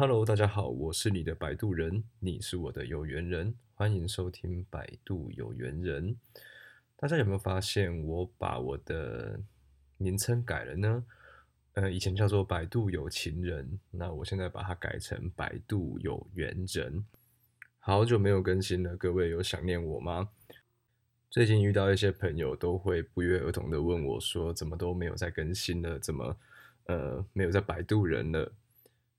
Hello，大家好，我是你的摆渡人，你是我的有缘人，欢迎收听摆渡有缘人。大家有没有发现我把我的名称改了呢？呃，以前叫做百度有情人，那我现在把它改成百度有缘人。好久没有更新了，各位有想念我吗？最近遇到一些朋友都会不约而同的问我说，怎么都没有在更新了，怎么呃没有在百度人了？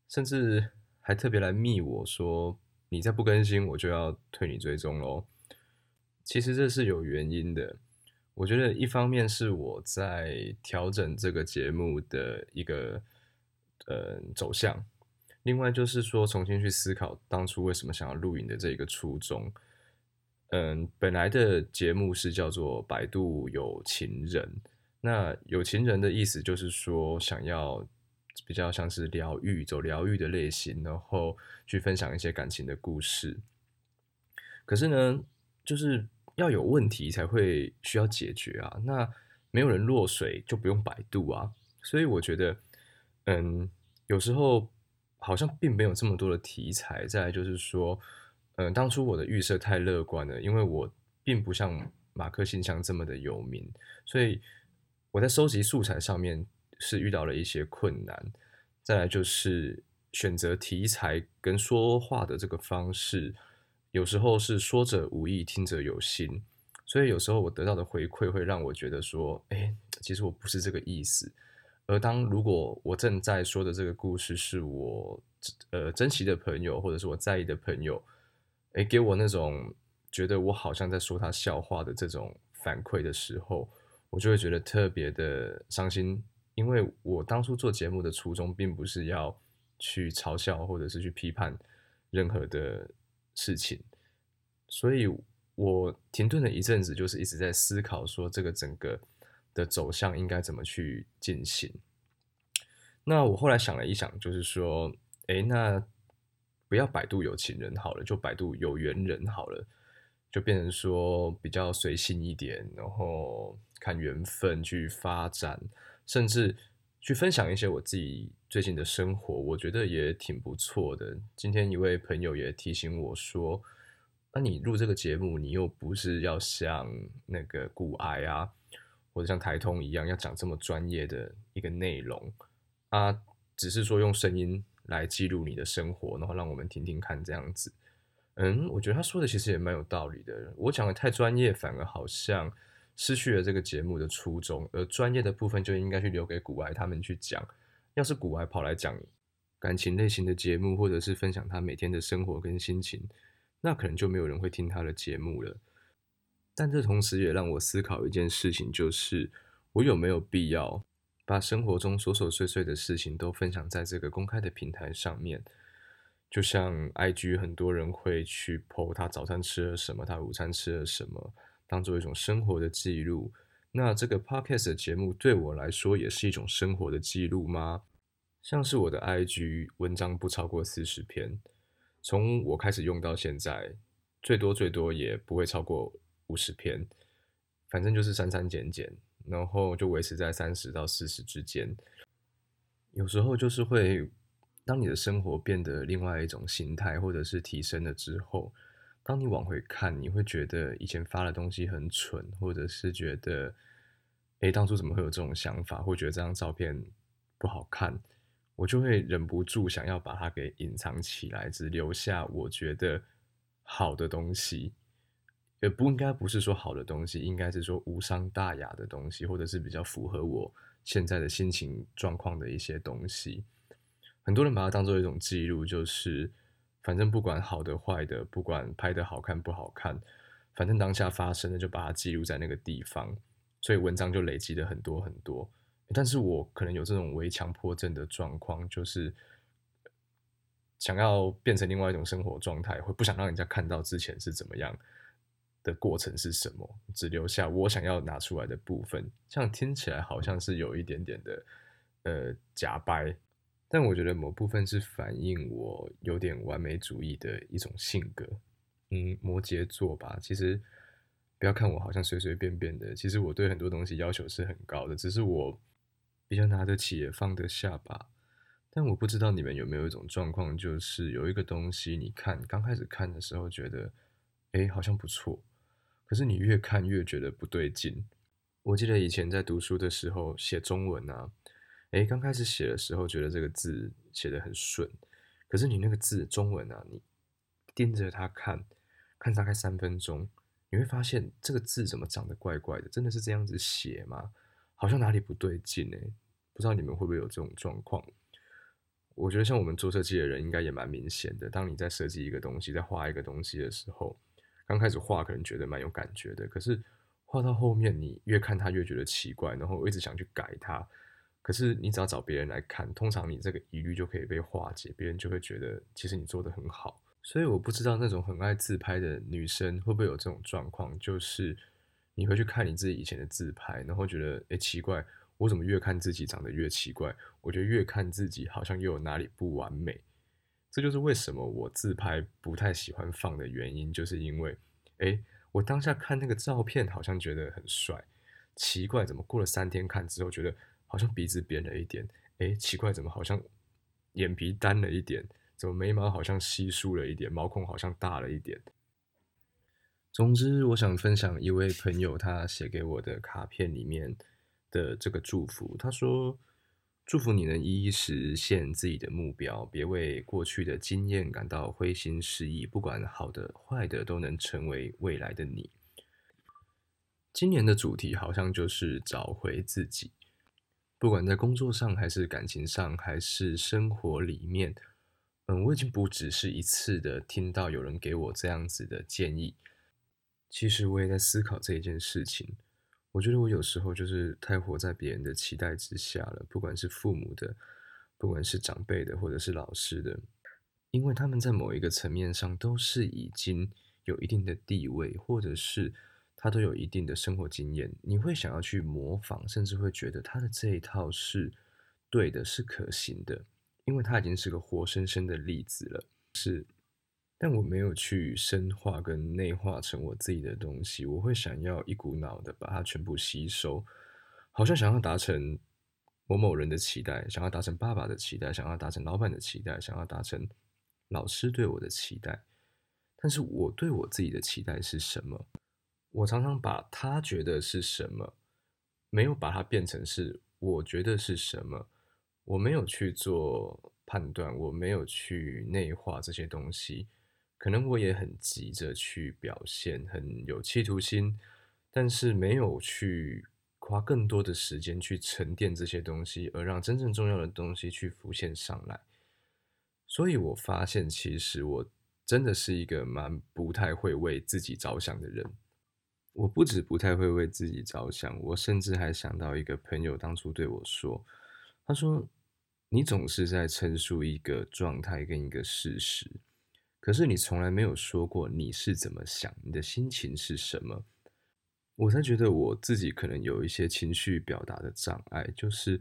甚至还特别来密我说，你再不更新，我就要退你追踪喽。其实这是有原因的，我觉得一方面是我在调整这个节目的一个呃走向，另外就是说重新去思考当初为什么想要录影的这个初衷。嗯，本来的节目是叫做百度有情人，那有情人的意思就是说想要。比较像是疗愈，走疗愈的类型，然后去分享一些感情的故事。可是呢，就是要有问题才会需要解决啊。那没有人落水就不用百度啊。所以我觉得，嗯，有时候好像并没有这么多的题材。再就是说，嗯，当初我的预设太乐观了，因为我并不像马克信箱这么的有名，所以我在收集素材上面。是遇到了一些困难，再来就是选择题材跟说话的这个方式，有时候是说者无意，听者有心，所以有时候我得到的回馈会让我觉得说，哎，其实我不是这个意思。而当如果我正在说的这个故事是我呃珍惜的朋友或者是我在意的朋友，哎，给我那种觉得我好像在说他笑话的这种反馈的时候，我就会觉得特别的伤心。因为我当初做节目的初衷，并不是要去嘲笑或者是去批判任何的事情，所以我停顿了一阵子，就是一直在思考说这个整个的走向应该怎么去进行。那我后来想了一想，就是说，哎，那不要百度有情人好了，就百度有缘人好了，就变成说比较随性一点，然后看缘分去发展。甚至去分享一些我自己最近的生活，我觉得也挺不错的。今天一位朋友也提醒我说：“那你录这个节目，你又不是要像那个古癌啊，或者像台通一样要讲这么专业的一个内容啊，只是说用声音来记录你的生活，然后让我们听听看这样子。”嗯，我觉得他说的其实也蛮有道理的。我讲的太专业，反而好像。失去了这个节目的初衷，而专业的部分就应该去留给古埃他们去讲。要是古埃跑来讲感情类型的节目，或者是分享他每天的生活跟心情，那可能就没有人会听他的节目了。但这同时也让我思考一件事情，就是我有没有必要把生活中琐琐碎碎的事情都分享在这个公开的平台上面？就像 IG 很多人会去 po 他早餐吃了什么，他午餐吃了什么。当做一种生活的记录，那这个 podcast 的节目对我来说也是一种生活的记录吗？像是我的 IG 文章不超过四十篇，从我开始用到现在，最多最多也不会超过五十篇，反正就是删删减减，然后就维持在三十到四十之间。有时候就是会，当你的生活变得另外一种形态，或者是提升了之后。当你往回看，你会觉得以前发的东西很蠢，或者是觉得，诶，当初怎么会有这种想法，或觉得这张照片不好看，我就会忍不住想要把它给隐藏起来，只留下我觉得好的东西，也不应该不是说好的东西，应该是说无伤大雅的东西，或者是比较符合我现在的心情状况的一些东西。很多人把它当做一种记录，就是。反正不管好的坏的，不管拍的好看不好看，反正当下发生的就把它记录在那个地方，所以文章就累积了很多很多。但是我可能有这种微强迫症的状况，就是想要变成另外一种生活状态，会不想让人家看到之前是怎么样的过程是什么，只留下我想要拿出来的部分。这样听起来好像是有一点点的呃假掰。但我觉得某部分是反映我有点完美主义的一种性格，嗯，摩羯座吧。其实不要看我好像随随便便的，其实我对很多东西要求是很高的，只是我比较拿得起也放得下吧。但我不知道你们有没有一种状况，就是有一个东西，你看刚开始看的时候觉得，哎，好像不错，可是你越看越觉得不对劲。我记得以前在读书的时候写中文啊，哎，刚开始写的时候觉得这个字写得很顺，可是你那个字中文啊，你盯着它看，看大概三分钟，你会发现这个字怎么长得怪怪的？真的是这样子写吗？好像哪里不对劲哎，不知道你们会不会有这种状况？我觉得像我们做设计的人，应该也蛮明显的。当你在设计一个东西，在画一个东西的时候，刚开始画可能觉得蛮有感觉的，可是画到后面，你越看它越觉得奇怪，然后我一直想去改它。可是你只要找别人来看，通常你这个疑虑就可以被化解，别人就会觉得其实你做的很好。所以我不知道那种很爱自拍的女生会不会有这种状况，就是你会去看你自己以前的自拍，然后觉得哎奇怪。我怎么越看自己长得越奇怪？我觉得越看自己好像又有哪里不完美。这就是为什么我自拍不太喜欢放的原因，就是因为，哎，我当下看那个照片好像觉得很帅，奇怪，怎么过了三天看之后觉得好像鼻子扁了一点？哎，奇怪，怎么好像眼皮单了一点？怎么眉毛好像稀疏了一点？毛孔好像大了一点？总之，我想分享一位朋友他写给我的卡片里面。的这个祝福，他说：“祝福你能一一实现自己的目标，别为过去的经验感到灰心失意。不管好的坏的，都能成为未来的你。”今年的主题好像就是找回自己，不管在工作上，还是感情上，还是生活里面。嗯，我已经不只是一次的听到有人给我这样子的建议，其实我也在思考这一件事情。我觉得我有时候就是太活在别人的期待之下了，不管是父母的，不管是长辈的，或者是老师的，因为他们在某一个层面上都是已经有一定的地位，或者是他都有一定的生活经验，你会想要去模仿，甚至会觉得他的这一套是对的，是可行的，因为他已经是个活生生的例子了，是。但我没有去深化跟内化成我自己的东西，我会想要一股脑的把它全部吸收，好像想要达成某某人的期待，想要达成爸爸的期待，想要达成老板的期待，想要达成老师对我的期待。但是我对我自己的期待是什么？我常常把他觉得是什么，没有把它变成是我觉得是什么，我没有去做判断，我没有去内化这些东西。可能我也很急着去表现，很有企图心，但是没有去花更多的时间去沉淀这些东西，而让真正重要的东西去浮现上来。所以我发现，其实我真的是一个蛮不太会为自己着想的人。我不止不太会为自己着想，我甚至还想到一个朋友当初对我说：“他说你总是在陈述一个状态跟一个事实。”可是你从来没有说过你是怎么想，你的心情是什么，我才觉得我自己可能有一些情绪表达的障碍，就是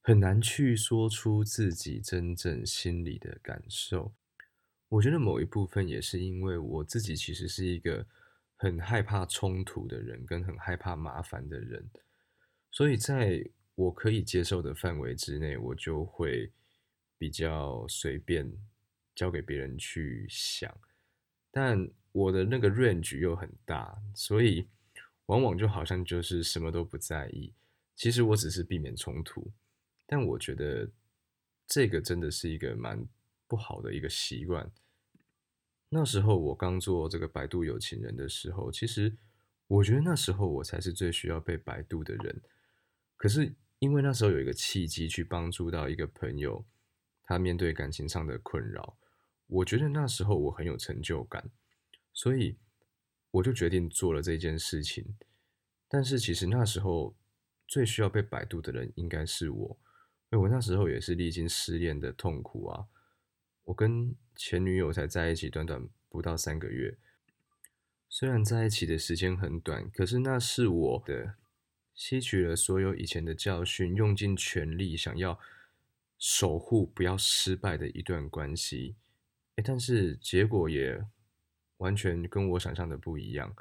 很难去说出自己真正心里的感受。我觉得某一部分也是因为我自己其实是一个很害怕冲突的人，跟很害怕麻烦的人，所以在我可以接受的范围之内，我就会比较随便。交给别人去想，但我的那个 range 又很大，所以往往就好像就是什么都不在意。其实我只是避免冲突，但我觉得这个真的是一个蛮不好的一个习惯。那时候我刚做这个百度有情人的时候，其实我觉得那时候我才是最需要被百度的人。可是因为那时候有一个契机去帮助到一个朋友，他面对感情上的困扰。我觉得那时候我很有成就感，所以我就决定做了这件事情。但是其实那时候最需要被百度的人应该是我，因为我那时候也是历经失恋的痛苦啊。我跟前女友才在一起短短不到三个月，虽然在一起的时间很短，可是那是我的吸取了所有以前的教训，用尽全力想要守护不要失败的一段关系。哎，但是结果也完全跟我想象的不一样，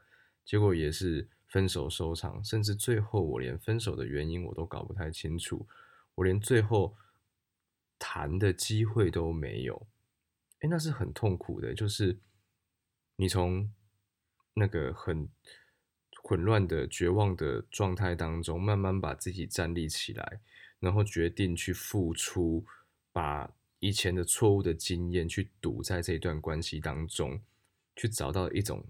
结果也是分手收场，甚至最后我连分手的原因我都搞不太清楚，我连最后谈的机会都没有，哎，那是很痛苦的。就是你从那个很混乱的、绝望的状态当中，慢慢把自己站立起来，然后决定去付出，把以前的错误的经验去堵在这段关系当中，去找到一种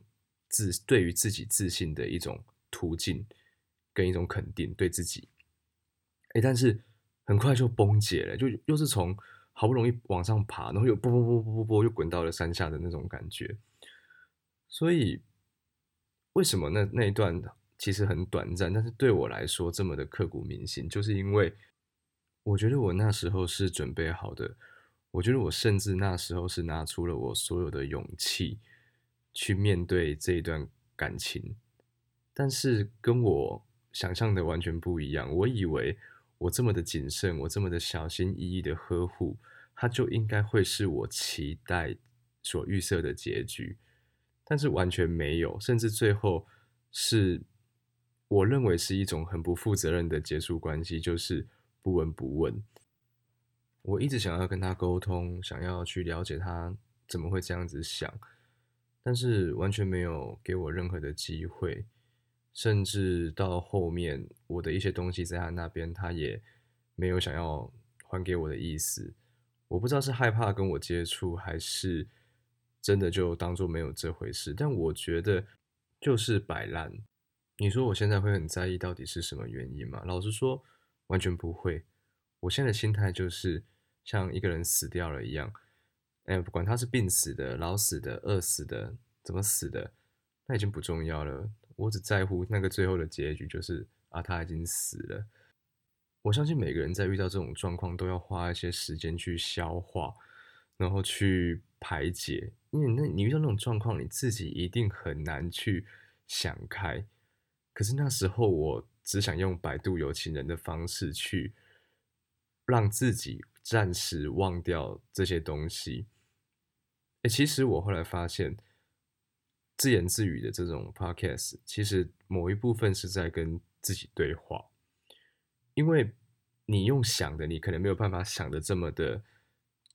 自对于自己自信的一种途径跟一种肯定，对自己。哎，但是。很快就崩解了，就又是从好不容易往上爬，然后又啵啵啵啵啵啵又滚到了山下的那种感觉。所以，为什么那那一段其实很短暂，但是对我来说这么的刻骨铭心，就是因为我觉得我那时候是准备好的，我觉得我甚至那时候是拿出了我所有的勇气去面对这一段感情，但是跟我想象的完全不一样，我以为。我这么的谨慎，我这么的小心翼翼的呵护，它就应该会是我期待所预设的结局，但是完全没有，甚至最后是我认为是一种很不负责任的结束关系，就是不闻不问。我一直想要跟他沟通，想要去了解他怎么会这样子想，但是完全没有给我任何的机会。甚至到后面，我的一些东西在他那边，他也没有想要还给我的意思。我不知道是害怕跟我接触，还是真的就当做没有这回事。但我觉得就是摆烂。你说我现在会很在意到底是什么原因吗？老实说，完全不会。我现在的心态就是像一个人死掉了一样，哎，不管他是病死的、老死的、饿死的、怎么死的，那已经不重要了。我只在乎那个最后的结局，就是啊，他已经死了。我相信每个人在遇到这种状况，都要花一些时间去消化，然后去排解。因为那你遇到那种状况，你自己一定很难去想开。可是那时候，我只想用百度有情人的方式去让自己暂时忘掉这些东西。哎，其实我后来发现。自言自语的这种 podcast，其实某一部分是在跟自己对话，因为你用想的，你可能没有办法想的这么的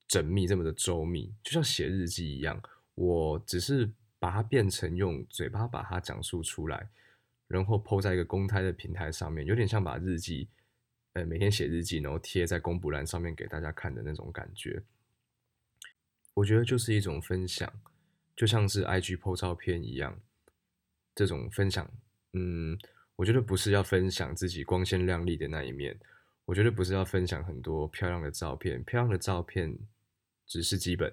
缜密，这么的周密，就像写日记一样。我只是把它变成用嘴巴把它讲述出来，然后抛在一个公开的平台上面，有点像把日记，呃，每天写日记，然后贴在公布栏上面给大家看的那种感觉。我觉得就是一种分享。就像是 IG po 照片一样，这种分享，嗯，我觉得不是要分享自己光鲜亮丽的那一面，我觉得不是要分享很多漂亮的照片，漂亮的照片只是基本，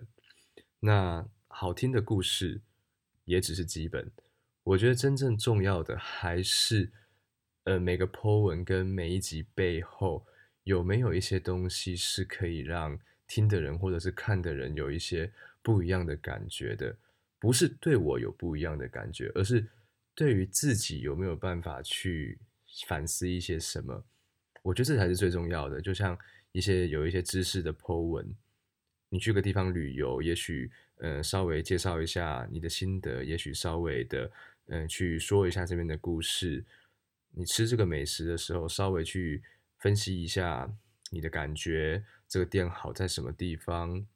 那好听的故事也只是基本，我觉得真正重要的还是，呃，每个 po 文跟每一集背后有没有一些东西是可以让听的人或者是看的人有一些不一样的感觉的。不是对我有不一样的感觉，而是对于自己有没有办法去反思一些什么？我觉得这才是最重要的。就像一些有一些知识的 Po 文，你去个地方旅游，也许呃稍微介绍一下你的心得，也许稍微的嗯去说一下这边的故事。你吃这个美食的时候，稍微去分析一下你的感觉，这个店好在什么地方，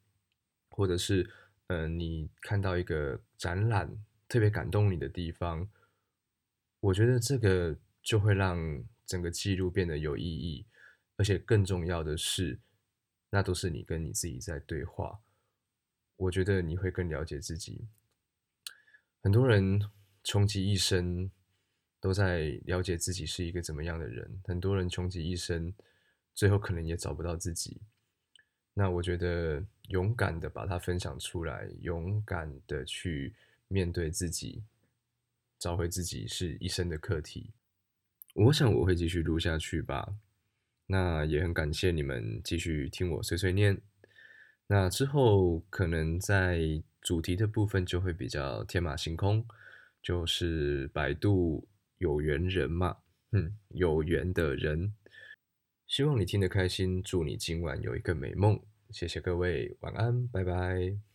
或者是。嗯，你看到一个展览特别感动你的地方，我觉得这个就会让整个记录变得有意义，而且更重要的是，那都是你跟你自己在对话。我觉得你会更了解自己。很多人穷极一生都在了解自己是一个怎么样的人，很多人穷极一生，最后可能也找不到自己。那我觉得。勇敢的把它分享出来，勇敢的去面对自己，找回自己是一生的课题。我想我会继续录下去吧。那也很感谢你们继续听我碎碎念。那之后可能在主题的部分就会比较天马行空，就是百度有缘人嘛，嗯，有缘的人。希望你听得开心，祝你今晚有一个美梦。谢谢各位，晚安，拜拜。